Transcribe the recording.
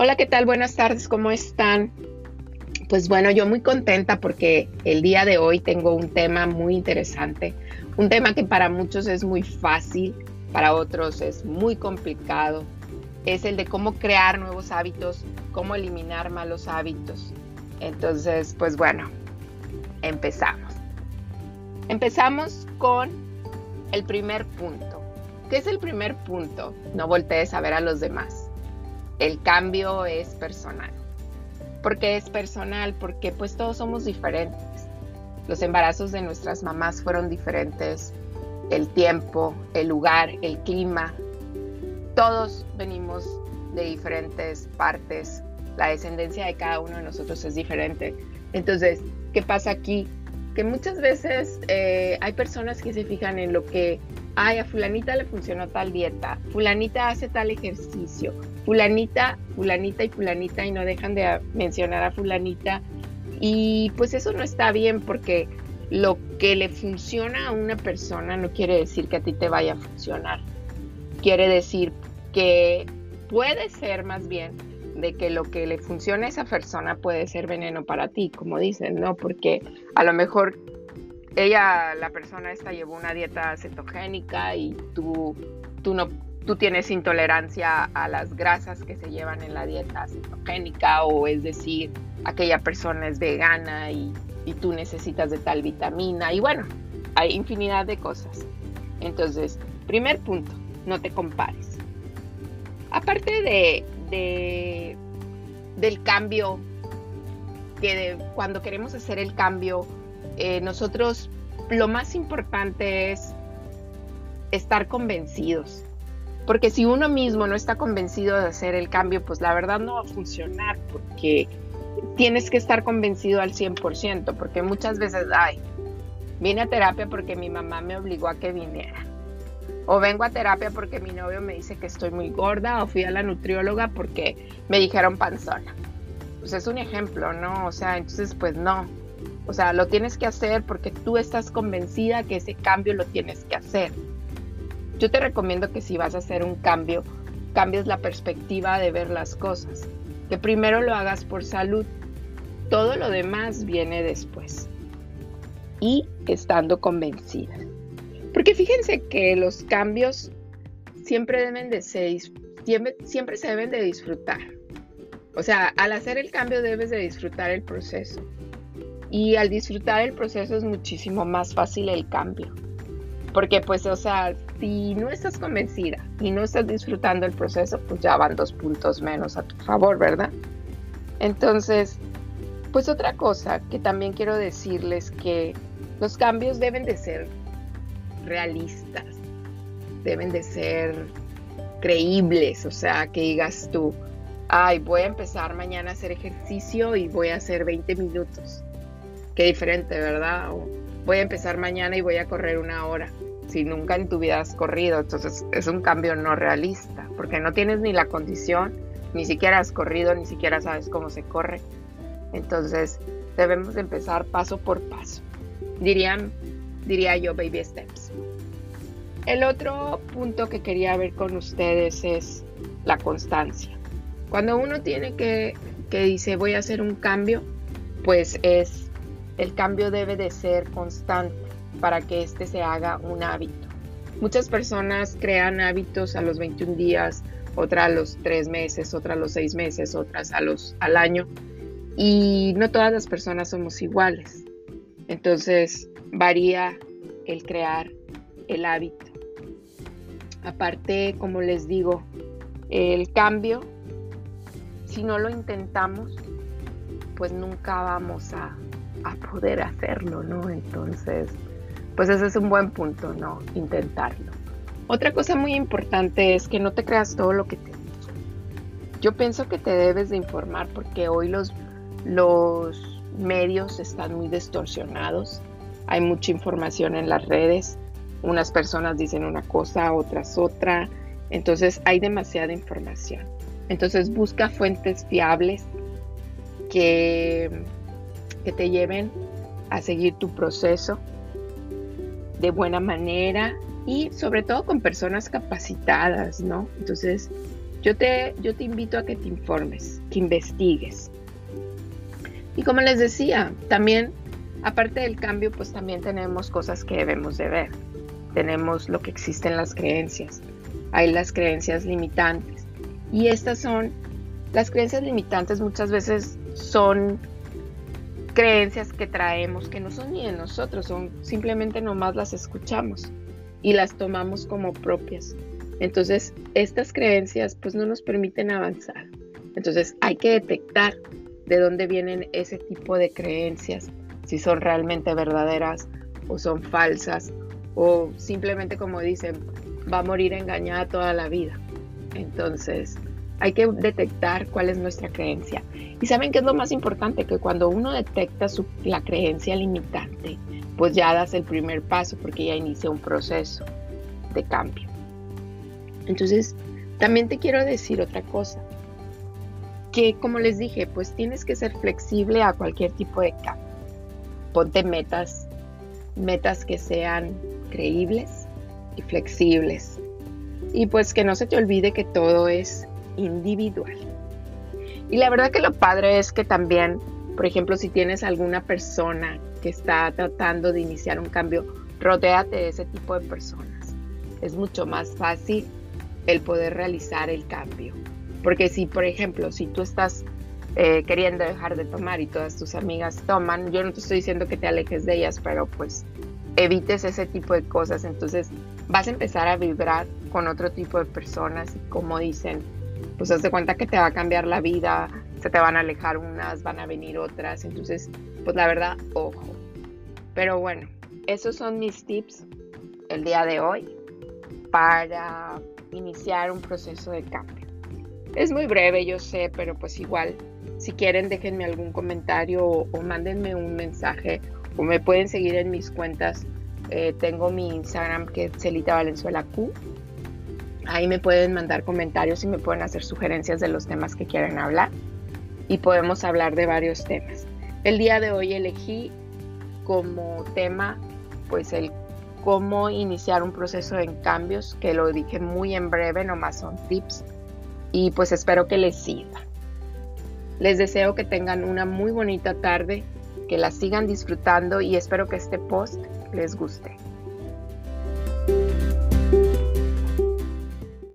Hola, ¿qué tal? Buenas tardes, ¿cómo están? Pues bueno, yo muy contenta porque el día de hoy tengo un tema muy interesante, un tema que para muchos es muy fácil, para otros es muy complicado, es el de cómo crear nuevos hábitos, cómo eliminar malos hábitos. Entonces, pues bueno, empezamos. Empezamos con el primer punto. ¿Qué es el primer punto? No voltees a ver a los demás el cambio es personal. ¿Por qué es personal? Porque pues todos somos diferentes. Los embarazos de nuestras mamás fueron diferentes, el tiempo, el lugar, el clima. Todos venimos de diferentes partes. La descendencia de cada uno de nosotros es diferente. Entonces, ¿qué pasa aquí? Que muchas veces eh, hay personas que se fijan en lo que ay, a fulanita le funcionó tal dieta, fulanita hace tal ejercicio, fulanita, fulanita y fulanita y no dejan de mencionar a fulanita. Y pues eso no está bien porque lo que le funciona a una persona no quiere decir que a ti te vaya a funcionar. Quiere decir que puede ser más bien de que lo que le funciona a esa persona puede ser veneno para ti, como dicen, ¿no? Porque a lo mejor ella, la persona esta llevó una dieta cetogénica y tú, tú no tú tienes intolerancia a las grasas que se llevan en la dieta cetogénica o es decir, aquella persona es vegana y, tú necesitas de tal vitamina y bueno, hay infinidad de cosas. Entonces, primer punto, no te compares. Aparte de, de del cambio, que cuando queremos hacer el cambio eh, nosotros lo más importante es estar convencidos. Porque si uno mismo no está convencido de hacer el cambio, pues la verdad no va a funcionar porque tienes que estar convencido al 100%, porque muchas veces, ay, vine a terapia porque mi mamá me obligó a que viniera. O vengo a terapia porque mi novio me dice que estoy muy gorda, o fui a la nutrióloga porque me dijeron panzona. Pues es un ejemplo, ¿no? O sea, entonces pues no, o sea, lo tienes que hacer porque tú estás convencida que ese cambio lo tienes que hacer. Yo te recomiendo que si vas a hacer un cambio, cambies la perspectiva de ver las cosas. Que primero lo hagas por salud. Todo lo demás viene después. Y estando convencida. Porque fíjense que los cambios siempre deben de ser, siempre, siempre se deben de disfrutar. O sea, al hacer el cambio debes de disfrutar el proceso y al disfrutar el proceso es muchísimo más fácil el cambio. Porque pues, o sea, si no estás convencida y no estás disfrutando el proceso, pues ya van dos puntos menos a tu favor, ¿verdad? Entonces, pues otra cosa que también quiero decirles que los cambios deben de ser realistas, deben de ser creíbles, o sea, que digas tú, ay, voy a empezar mañana a hacer ejercicio y voy a hacer 20 minutos qué diferente, ¿verdad? voy a empezar mañana y voy a correr una hora. Si nunca en tu vida has corrido, entonces es un cambio no realista, porque no tienes ni la condición, ni siquiera has corrido, ni siquiera sabes cómo se corre. Entonces debemos empezar paso por paso. Dirían, diría yo, baby steps. El otro punto que quería ver con ustedes es la constancia. Cuando uno tiene que, que dice voy a hacer un cambio, pues es el cambio debe de ser constante para que éste se haga un hábito. Muchas personas crean hábitos a los 21 días, otras a los 3 meses, otras a los 6 meses, otras a los, al año. Y no todas las personas somos iguales. Entonces varía el crear el hábito. Aparte, como les digo, el cambio, si no lo intentamos, pues nunca vamos a, a poder hacerlo, ¿no? Entonces, pues ese es un buen punto, ¿no? Intentarlo. Otra cosa muy importante es que no te creas todo lo que te digo. Yo pienso que te debes de informar porque hoy los, los medios están muy distorsionados. Hay mucha información en las redes. Unas personas dicen una cosa, otras otra. Entonces hay demasiada información. Entonces busca fuentes fiables que que te lleven a seguir tu proceso de buena manera y sobre todo con personas capacitadas, ¿no? Entonces, Yo te, yo te invito a que te informes, que investigues. Y como les decía, también, aparte del cambio, pues también tenemos cosas que debemos de ver. Tenemos lo que existen las creencias. Hay las creencias limitantes. Y estas son, las creencias limitantes muchas veces son creencias que traemos que no son ni de nosotros, son simplemente nomás las escuchamos y las tomamos como propias. Entonces, estas creencias pues no nos permiten avanzar. Entonces, hay que detectar de dónde vienen ese tipo de creencias, si son realmente verdaderas o son falsas o simplemente como dicen, va a morir engañada toda la vida. Entonces, hay que detectar cuál es nuestra creencia. Y saben qué es lo más importante, que cuando uno detecta la creencia limitante, pues ya das el primer paso porque ya inicia un proceso de cambio. Entonces, también te quiero decir otra cosa, que como les dije, pues tienes que ser flexible a cualquier tipo de cambio. Ponte metas, metas que sean creíbles y flexibles. Y pues que no se te olvide que todo es individual. Y la verdad que lo padre es que también, por ejemplo, si tienes alguna persona que está tratando de iniciar un cambio, rodéate de ese tipo de personas. Es mucho más fácil el poder realizar el cambio. Porque si, por ejemplo, si tú estás eh, queriendo dejar de tomar y todas tus amigas toman, yo no te estoy diciendo que te alejes de ellas, pero pues evites ese tipo de cosas. Entonces vas a empezar a vibrar con otro tipo de personas como dicen, pues haz de cuenta que te va a cambiar la vida, se te van a alejar unas, van a venir otras, entonces, pues la verdad, ojo. Pero bueno, esos son mis tips el día de hoy para iniciar un proceso de cambio. Es muy breve, yo sé, pero pues igual, si quieren, déjenme algún comentario o, mándenme un mensaje o me pueden seguir en mis cuentas. Eh, tengo mi Instagram que es Celita Valenzuela Q Ahí me pueden mandar comentarios y me pueden hacer sugerencias de los temas que quieren hablar y podemos hablar de varios temas. El día de hoy elegí como tema pues el cómo iniciar un proceso en cambios, que lo dije muy en breve, nomás son tips y pues espero que les sirva. Les deseo que tengan una muy bonita tarde, que la sigan disfrutando y espero que este post les guste.